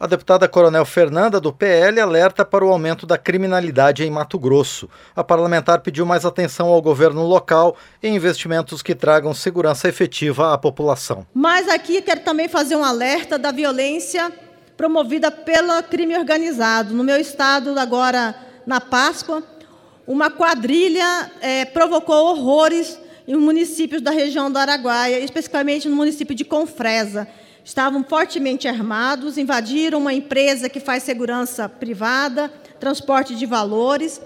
A deputada Coronel Fernanda, do PL, alerta para o aumento da criminalidade em Mato Grosso. A parlamentar pediu mais atenção ao governo local e investimentos que tragam segurança efetiva à população. Mas aqui quero também fazer um alerta da violência promovida pelo crime organizado. No meu estado, agora na Páscoa, uma quadrilha é, provocou horrores em municípios da região do Araguaia, especificamente no município de Confresa estavam fortemente armados, invadiram uma empresa que faz segurança privada, transporte de valores.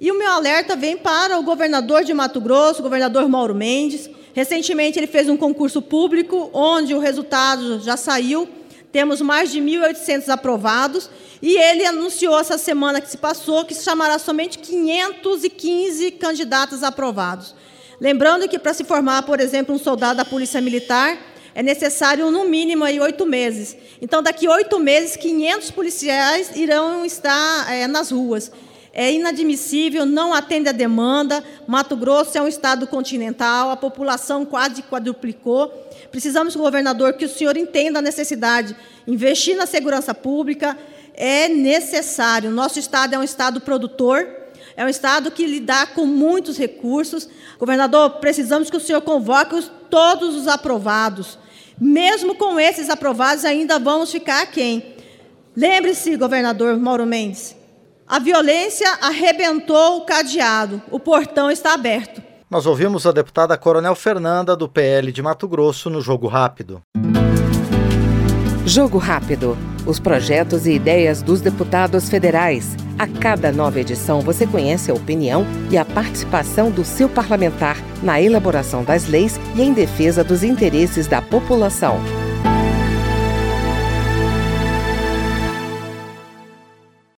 E o meu alerta vem para o governador de Mato Grosso, o governador Mauro Mendes. Recentemente ele fez um concurso público, onde o resultado já saiu. Temos mais de 1.800 aprovados. E ele anunciou essa semana que se passou que se chamará somente 515 candidatos aprovados. Lembrando que para se formar, por exemplo, um soldado da Polícia Militar, é necessário, no mínimo, aí, oito meses. Então, daqui oito meses, 500 policiais irão estar é, nas ruas. É inadmissível, não atende a demanda. Mato Grosso é um estado continental, a população quase quadruplicou. Precisamos, governador, que o senhor entenda a necessidade. Investir na segurança pública é necessário. Nosso estado é um estado produtor, é um estado que lida com muitos recursos. Governador, precisamos que o senhor convoque todos os aprovados. Mesmo com esses aprovados, ainda vamos ficar aquém. Lembre-se, governador Mauro Mendes, a violência arrebentou o cadeado, o portão está aberto. Nós ouvimos a deputada Coronel Fernanda, do PL de Mato Grosso, no Jogo Rápido. Jogo Rápido. Os projetos e ideias dos deputados federais. A cada nova edição você conhece a opinião e a participação do seu parlamentar na elaboração das leis e em defesa dos interesses da população.